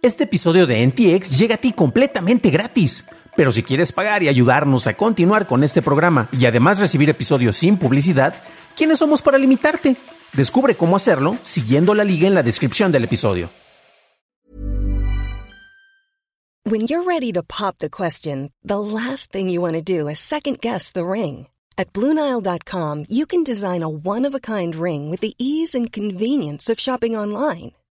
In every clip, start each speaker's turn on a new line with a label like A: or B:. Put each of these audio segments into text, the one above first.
A: Este episodio de NTX llega a ti completamente gratis. Pero si quieres pagar y ayudarnos a continuar con este programa y además recibir episodios sin publicidad, ¿quiénes somos para limitarte? Descubre cómo hacerlo siguiendo la liga en la descripción del episodio.
B: When you're ready to pop the question, the last thing you want to do is second guess the ring. At Bluenile.com, you can design a one of a kind ring with the ease and convenience of shopping online.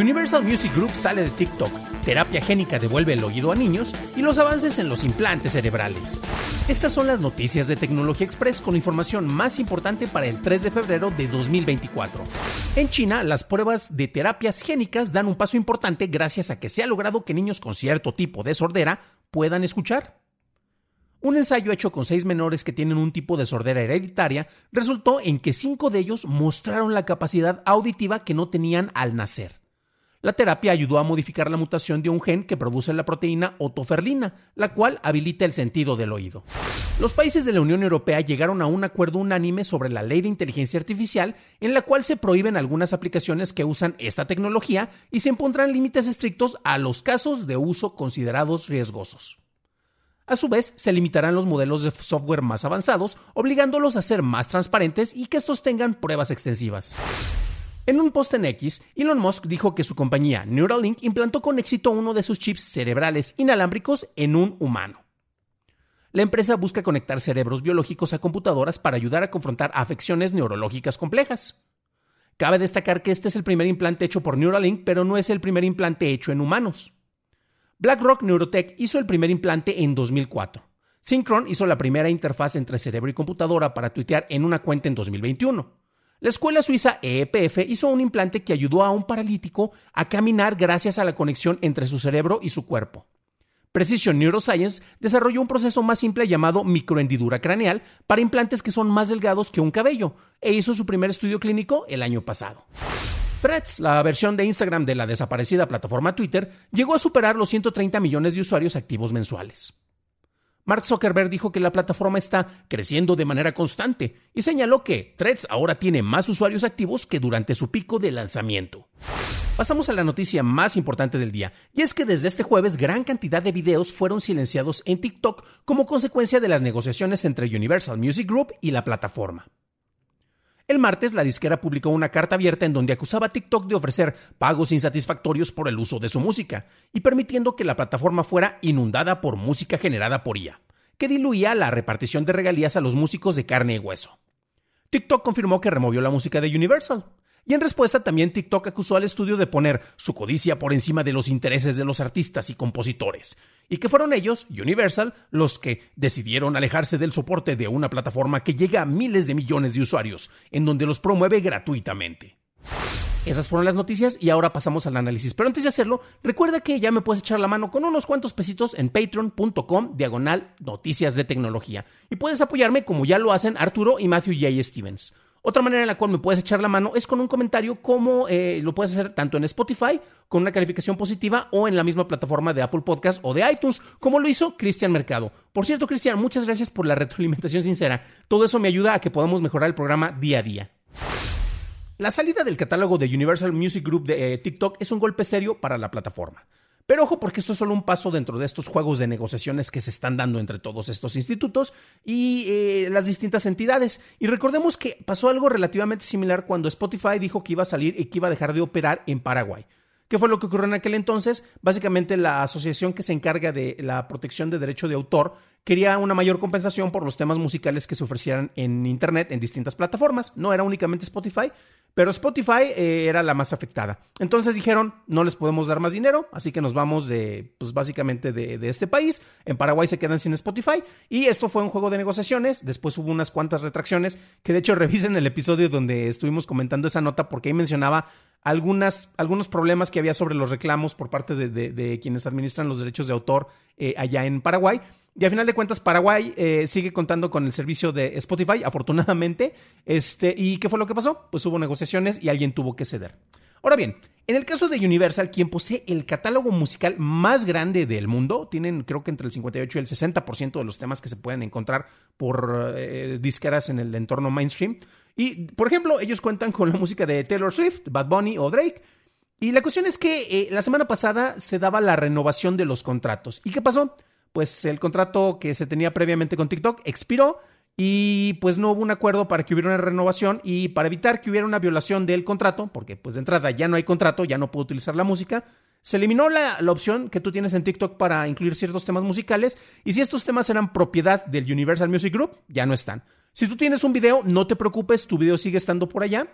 A: Universal Music Group sale de TikTok, terapia génica devuelve el oído a niños y los avances en los implantes cerebrales. Estas son las noticias de Tecnología Express con información más importante para el 3 de febrero de 2024. En China, las pruebas de terapias génicas dan un paso importante gracias a que se ha logrado que niños con cierto tipo de sordera puedan escuchar. Un ensayo hecho con seis menores que tienen un tipo de sordera hereditaria resultó en que cinco de ellos mostraron la capacidad auditiva que no tenían al nacer. La terapia ayudó a modificar la mutación de un gen que produce la proteína otoferlina, la cual habilita el sentido del oído. Los países de la Unión Europea llegaron a un acuerdo unánime sobre la ley de inteligencia artificial, en la cual se prohíben algunas aplicaciones que usan esta tecnología y se impondrán límites estrictos a los casos de uso considerados riesgosos. A su vez, se limitarán los modelos de software más avanzados, obligándolos a ser más transparentes y que estos tengan pruebas extensivas. En un post en X, Elon Musk dijo que su compañía Neuralink implantó con éxito uno de sus chips cerebrales inalámbricos en un humano. La empresa busca conectar cerebros biológicos a computadoras para ayudar a confrontar afecciones neurológicas complejas. Cabe destacar que este es el primer implante hecho por Neuralink, pero no es el primer implante hecho en humanos. BlackRock Neurotech hizo el primer implante en 2004. Synchron hizo la primera interfaz entre cerebro y computadora para tuitear en una cuenta en 2021. La escuela suiza EEPF hizo un implante que ayudó a un paralítico a caminar gracias a la conexión entre su cerebro y su cuerpo. Precision Neuroscience desarrolló un proceso más simple llamado microhendidura craneal para implantes que son más delgados que un cabello e hizo su primer estudio clínico el año pasado. Threads, la versión de Instagram de la desaparecida plataforma Twitter, llegó a superar los 130 millones de usuarios activos mensuales. Mark Zuckerberg dijo que la plataforma está creciendo de manera constante y señaló que Threads ahora tiene más usuarios activos que durante su pico de lanzamiento. Pasamos a la noticia más importante del día, y es que desde este jueves gran cantidad de videos fueron silenciados en TikTok como consecuencia de las negociaciones entre Universal Music Group y la plataforma. El martes, la disquera publicó una carta abierta en donde acusaba a TikTok de ofrecer pagos insatisfactorios por el uso de su música y permitiendo que la plataforma fuera inundada por música generada por IA, que diluía la repartición de regalías a los músicos de carne y hueso. TikTok confirmó que removió la música de Universal, y en respuesta también TikTok acusó al estudio de poner su codicia por encima de los intereses de los artistas y compositores, y que fueron ellos, Universal, los que decidieron alejarse del soporte de una plataforma que llega a miles de millones de usuarios, en donde los promueve gratuitamente. Esas fueron las noticias y ahora pasamos al análisis. Pero antes de hacerlo, recuerda que ya me puedes echar la mano con unos cuantos pesitos en patreon.com diagonal noticias de tecnología. Y puedes apoyarme como ya lo hacen Arturo y Matthew J. Stevens. Otra manera en la cual me puedes echar la mano es con un comentario como eh, lo puedes hacer tanto en Spotify con una calificación positiva o en la misma plataforma de Apple Podcast o de iTunes, como lo hizo Cristian Mercado. Por cierto, Cristian, muchas gracias por la retroalimentación sincera. Todo eso me ayuda a que podamos mejorar el programa día a día. La salida del catálogo de Universal Music Group de eh, TikTok es un golpe serio para la plataforma. Pero ojo porque esto es solo un paso dentro de estos juegos de negociaciones que se están dando entre todos estos institutos y eh, las distintas entidades. Y recordemos que pasó algo relativamente similar cuando Spotify dijo que iba a salir y que iba a dejar de operar en Paraguay. ¿Qué fue lo que ocurrió en aquel entonces? Básicamente la asociación que se encarga de la protección de derecho de autor quería una mayor compensación por los temas musicales que se ofrecieran en Internet en distintas plataformas. No era únicamente Spotify, pero Spotify eh, era la más afectada. Entonces dijeron, no les podemos dar más dinero, así que nos vamos de, pues básicamente de, este país. En Paraguay se quedan sin Spotify. Y esto fue un juego de negociaciones. Después hubo unas cuantas retracciones, que de hecho revisen el episodio donde estuvimos comentando esa nota, porque ahí mencionaba algunas, algunos problemas que había sobre los reclamos por parte de, quienes administran los derechos de autor eh, allá en Paraguay. Y a final de cuentas, Paraguay eh, sigue contando con el servicio de Spotify, afortunadamente. Este, ¿Y qué fue lo que pasó? Pues hubo negociaciones y alguien tuvo que ceder. Ahora bien, en el caso de Universal, quien posee el catálogo musical más grande del mundo, tienen creo que entre el 58 y el 60% de los temas que se pueden encontrar por eh, disqueras en el entorno mainstream. Y, por ejemplo, ellos cuentan con la música de Taylor Swift, Bad Bunny o Drake. Y la cuestión es que eh, la semana pasada se daba la renovación de los contratos. ¿Y qué pasó? Pues el contrato que se tenía previamente con TikTok expiró y pues no hubo un acuerdo para que hubiera una renovación y para evitar que hubiera una violación del contrato, porque pues de entrada ya no hay contrato, ya no puedo utilizar la música, se eliminó la, la, opción que tú tienes en TikTok para incluir ciertos temas musicales y si estos temas eran propiedad del Universal Music Group, ya no están. Si tú tienes un video, no te preocupes, tu video sigue estando por allá.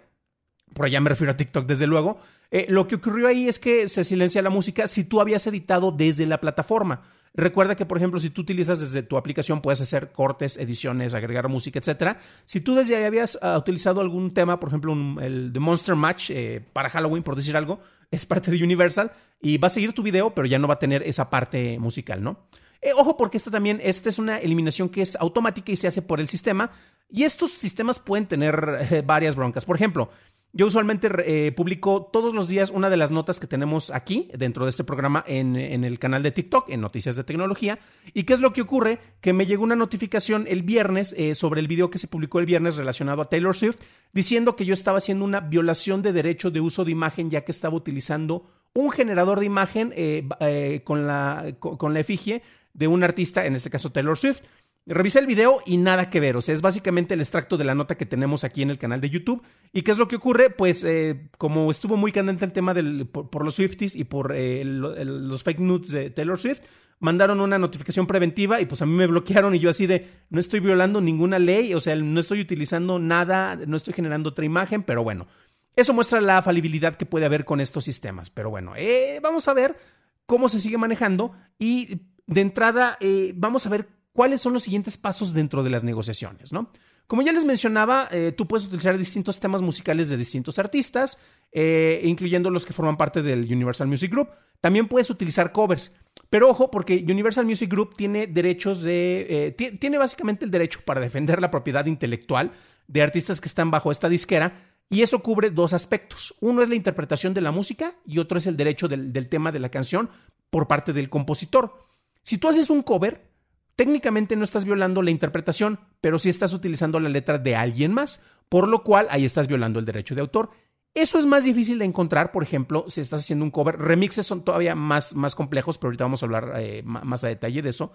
A: Por allá me refiero a TikTok, desde luego. Eh, lo que ocurrió ahí es que se silencia la música si tú habías editado desde la plataforma. Recuerda que, por ejemplo, si tú utilizas desde tu aplicación, puedes hacer cortes, ediciones, agregar música, etc. Si tú desde ahí habías uh, utilizado algún tema, por ejemplo, el de Monster Match eh, para Halloween, por decir algo, es parte de Universal y va a seguir tu video, pero ya no va a tener esa parte musical, ¿no? Eh, ojo, porque esta también, esta es una eliminación que es automática y se hace por el sistema. Y estos sistemas pueden tener varias broncas. Por ejemplo, yo usualmente eh, publico todos los días una de las notas que tenemos aquí dentro de este programa en, el canal de TikTok, en Noticias de Tecnología. ¿Y qué es lo que ocurre? Que me llegó una notificación el viernes eh, sobre el video que se publicó el viernes relacionado a Taylor Swift, diciendo que yo estaba haciendo una violación de derecho de uso de imagen ya que estaba utilizando un generador de imagen eh, con, la, con la efigie de un artista, en este caso Taylor Swift. Revisé el video y nada que ver, o sea, es básicamente el extracto de la nota que tenemos aquí en el canal de YouTube. ¿Y qué es lo que ocurre? Pues eh, como estuvo muy candente el tema por, los Swifties y por eh, los fake news de Taylor Swift, mandaron una notificación preventiva y pues a mí me bloquearon y yo así de, no estoy violando ninguna ley, o sea, no estoy utilizando nada, no estoy generando otra imagen, pero bueno, eso muestra la falibilidad que puede haber con estos sistemas. Pero bueno, eh, vamos a ver cómo se sigue manejando y de entrada vamos a ver cuáles son los siguientes pasos dentro de las negociaciones, ¿no? Como ya les mencionaba, eh, tú puedes utilizar distintos temas musicales de distintos artistas, eh, incluyendo los que forman parte del Universal Music Group. También puedes utilizar covers. Pero ojo, porque Universal Music Group tiene derechos de. Eh, tiene básicamente el derecho para defender la propiedad intelectual de artistas que están bajo esta disquera. Y eso cubre dos aspectos. Uno es la interpretación de la música y otro es el derecho del, del tema de la canción por parte del compositor. Si tú haces un cover, técnicamente no estás violando la interpretación, pero sí estás utilizando la letra de alguien más, por lo cual ahí estás violando el derecho de autor. Eso es más difícil de encontrar, por ejemplo, si estás haciendo un cover. Remixes son todavía más, más complejos, pero ahorita vamos a hablar eh, más a detalle de eso.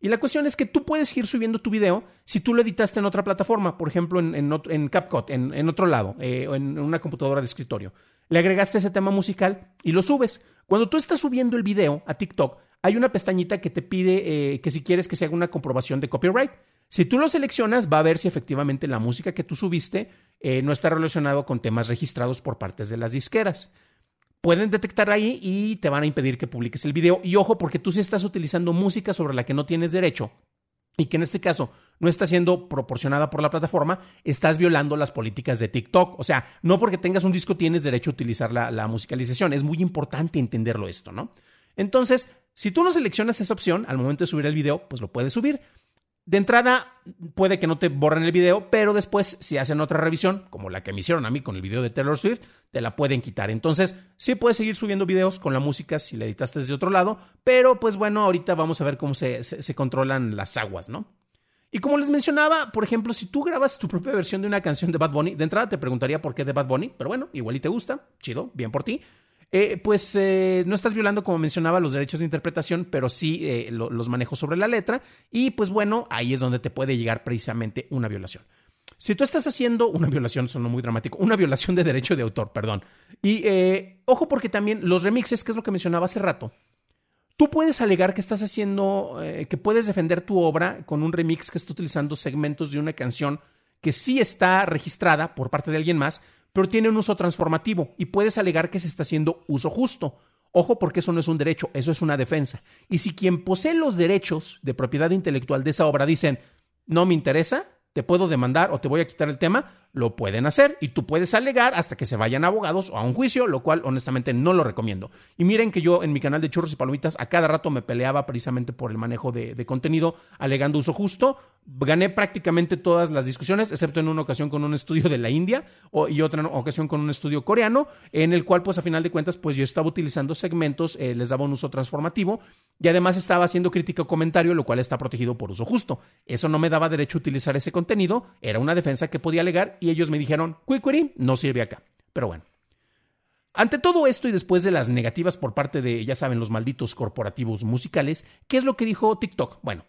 A: Y la cuestión es que tú puedes ir subiendo tu video si tú lo editaste en otra plataforma, por ejemplo, en, en, CapCut, en, otro lado, eh, o en una computadora de escritorio. Le agregaste ese tema musical y lo subes. Cuando tú estás subiendo el video a TikTok, hay una pestañita que te pide eh, que si quieres que se haga una comprobación de copyright. Si tú lo seleccionas, va a ver si efectivamente la música que tú subiste eh, no está relacionado con temas registrados por partes de las disqueras. Pueden detectar ahí y te van a impedir que publiques el video. Y ojo, porque tú si estás utilizando música sobre la que no tienes derecho y que en este caso no está siendo proporcionada por la plataforma, estás violando las políticas de TikTok. O sea, no porque tengas un disco tienes derecho a utilizar la musicalización. Es muy importante entenderlo esto, ¿no? Entonces, si tú no seleccionas esa opción al momento de subir el video, pues lo puedes subir. De entrada, puede que no te borren el video, pero después, si hacen otra revisión, como la que me hicieron a mí con el video de Taylor Swift, te la pueden quitar. Entonces, sí puedes seguir subiendo videos con la música si la editaste desde otro lado, pero pues bueno, ahorita vamos a ver cómo se, se controlan las aguas, ¿no? Y como les mencionaba, por ejemplo, si tú grabas tu propia versión de una canción de Bad Bunny, de entrada te preguntaría por qué de Bad Bunny, pero bueno, igual y te gusta, chido, bien por ti. Eh, pues eh, no estás violando, como mencionaba, los derechos de interpretación, pero sí eh, los manejos sobre la letra. Y pues bueno, ahí es donde te puede llegar precisamente una violación. Si tú estás haciendo una violación, sonó muy dramático, una violación de derecho de autor, perdón. Y ojo porque también los remixes, que es lo que mencionaba hace rato, tú puedes alegar que estás haciendo, que puedes defender tu obra con un remix que está utilizando segmentos de una canción que sí está registrada por parte de alguien más, pero tiene un uso transformativo y puedes alegar que se está haciendo uso justo. Ojo porque eso no es un derecho, eso es una defensa. Y si quien posee los derechos de propiedad intelectual de esa obra dicen, no me interesa, te puedo demandar o te voy a quitar el tema, lo pueden hacer y tú puedes alegar hasta que se vayan abogados o a un juicio, lo cual honestamente no lo recomiendo. Y miren que yo en mi canal de churros y palomitas a cada rato me peleaba precisamente por el manejo de, contenido alegando uso justo. Gané prácticamente todas las discusiones, excepto en una ocasión con un estudio de la India y otra ocasión con un estudio coreano, en el cual pues a final de cuentas pues yo estaba utilizando segmentos, eh, les daba un uso transformativo y además estaba haciendo crítica o comentario, lo cual está protegido por uso justo. Eso no me daba derecho a utilizar ese contenido, era una defensa que podía alegar y ellos me dijeron, Quick no sirve acá. Pero bueno. Ante todo esto y después de las negativas por parte de, ya saben, los malditos corporativos musicales, ¿qué es lo que dijo TikTok? Bueno,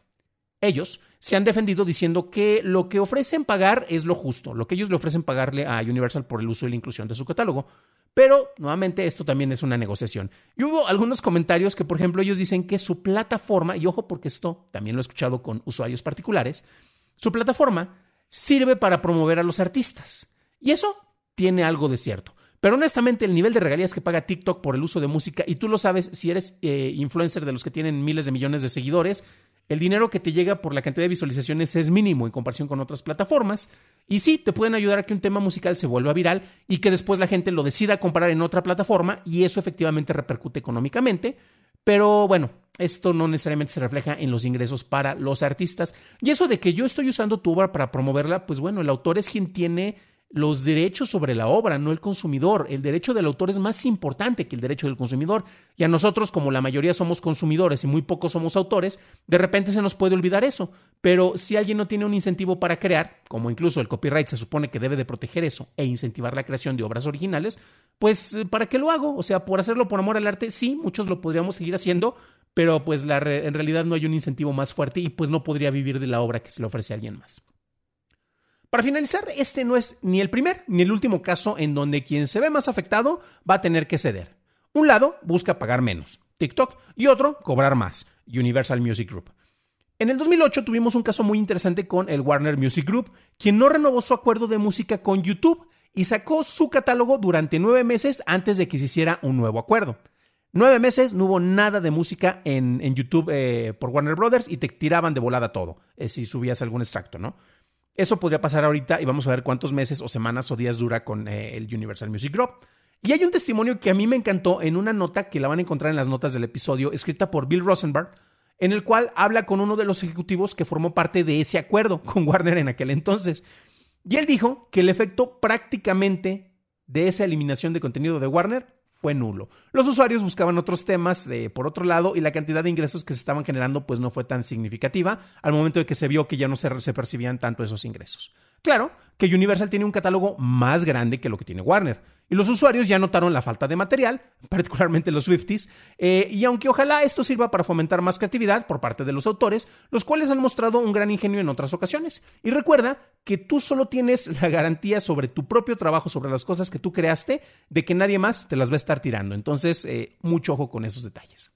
A: ellos se han defendido diciendo que lo que ofrecen pagar es lo justo, lo que ellos le ofrecen pagarle a Universal por el uso y la inclusión de su catálogo. Pero, nuevamente, esto también es una negociación. Y hubo algunos comentarios que, por ejemplo, ellos dicen que su plataforma, y ojo porque esto también lo he escuchado con usuarios particulares, su plataforma sirve para promover a los artistas. Y eso tiene algo de cierto. Pero honestamente, el nivel de regalías que paga TikTok por el uso de música, y tú lo sabes si eres eh, influencer de los que tienen miles de millones de seguidores, el dinero que te llega por la cantidad de visualizaciones es mínimo en comparación con otras plataformas. Y sí, te pueden ayudar a que un tema musical se vuelva viral y que después la gente lo decida comprar en otra plataforma y eso efectivamente repercute económicamente. Pero bueno, esto no necesariamente se refleja en los ingresos para los artistas. Y eso de que yo estoy usando tu obra para promoverla, pues bueno, el autor es quien tiene los derechos sobre la obra, no el consumidor. El derecho del autor es más importante que el derecho del consumidor. Y a nosotros, como la mayoría somos consumidores y muy pocos somos autores, de repente se nos puede olvidar eso. Pero si alguien no tiene un incentivo para crear, como incluso el copyright se supone que debe de proteger eso e incentivar la creación de obras originales, pues ¿para qué lo hago? O sea, por hacerlo por amor al arte, sí, muchos lo podríamos seguir haciendo, pero pues la en realidad no hay un incentivo más fuerte y pues no podría vivir de la obra que se le ofrece a alguien más. Para finalizar, este no es ni el primer ni el último caso en donde quien se ve más afectado va a tener que ceder. Un lado busca pagar menos, TikTok, y otro cobrar más, Universal Music Group. En el 2008 tuvimos un caso muy interesante con el Warner Music Group, quien no renovó su acuerdo de música con YouTube y sacó su catálogo durante nueve meses antes de que se hiciera un nuevo acuerdo. Nueve meses no hubo nada de música en, YouTube eh, por Warner Brothers y te tiraban de volada todo, eh, si subías algún extracto, ¿no? Eso podría pasar ahorita y vamos a ver cuántos meses o semanas o días dura con eh, el Universal Music Group. Y hay un testimonio que a mí me encantó en una nota que la van a encontrar en las notas del episodio, escrita por Bill Rosenberg, en el cual habla con uno de los ejecutivos que formó parte de ese acuerdo con Warner en aquel entonces. Y él dijo que el efecto prácticamente de esa eliminación de contenido de Warner fue nulo. Los usuarios buscaban otros temas eh, por otro lado y la cantidad de ingresos que se estaban generando pues no fue tan significativa al momento de que se vio que ya no se, se percibían tanto esos ingresos. Claro que Universal tiene un catálogo más grande que lo que tiene Warner. Y los usuarios ya notaron la falta de material, particularmente los Swifties, eh, y aunque ojalá esto sirva para fomentar más creatividad por parte de los autores, los cuales han mostrado un gran ingenio en otras ocasiones. Y recuerda que tú solo tienes la garantía sobre tu propio trabajo, sobre las cosas que tú creaste, de que nadie más te las va a estar tirando. Entonces, eh, mucho ojo con esos detalles.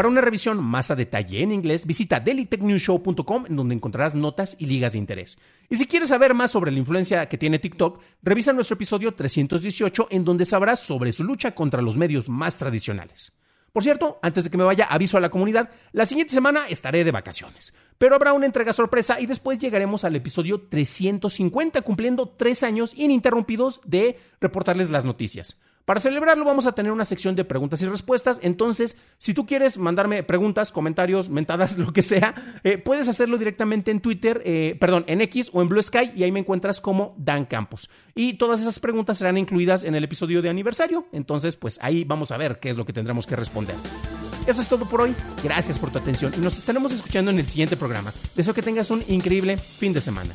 A: Para una revisión más a detalle en inglés, visita dailytechnewshow.com en donde encontrarás notas y ligas de interés. Y si quieres saber más sobre la influencia que tiene TikTok, revisa nuestro episodio 318 en donde sabrás sobre su lucha contra los medios más tradicionales. Por cierto, antes de que me vaya, aviso a la comunidad, la siguiente semana estaré de vacaciones, pero habrá una entrega sorpresa y después llegaremos al episodio 350 cumpliendo tres años ininterrumpidos de reportarles las noticias. Para celebrarlo vamos a tener una sección de preguntas y respuestas, entonces si tú quieres mandarme preguntas, comentarios, mentadas, lo que sea, eh, puedes hacerlo directamente en Twitter, eh, perdón, en X o en Blue Sky y ahí me encuentras como Dan Campos. Y todas esas preguntas serán incluidas en el episodio de aniversario, entonces pues ahí vamos a ver qué es lo que tendremos que responder. Eso es todo por hoy. Gracias por tu atención y nos estaremos escuchando en el siguiente programa. Deseo que tengas un increíble fin de semana.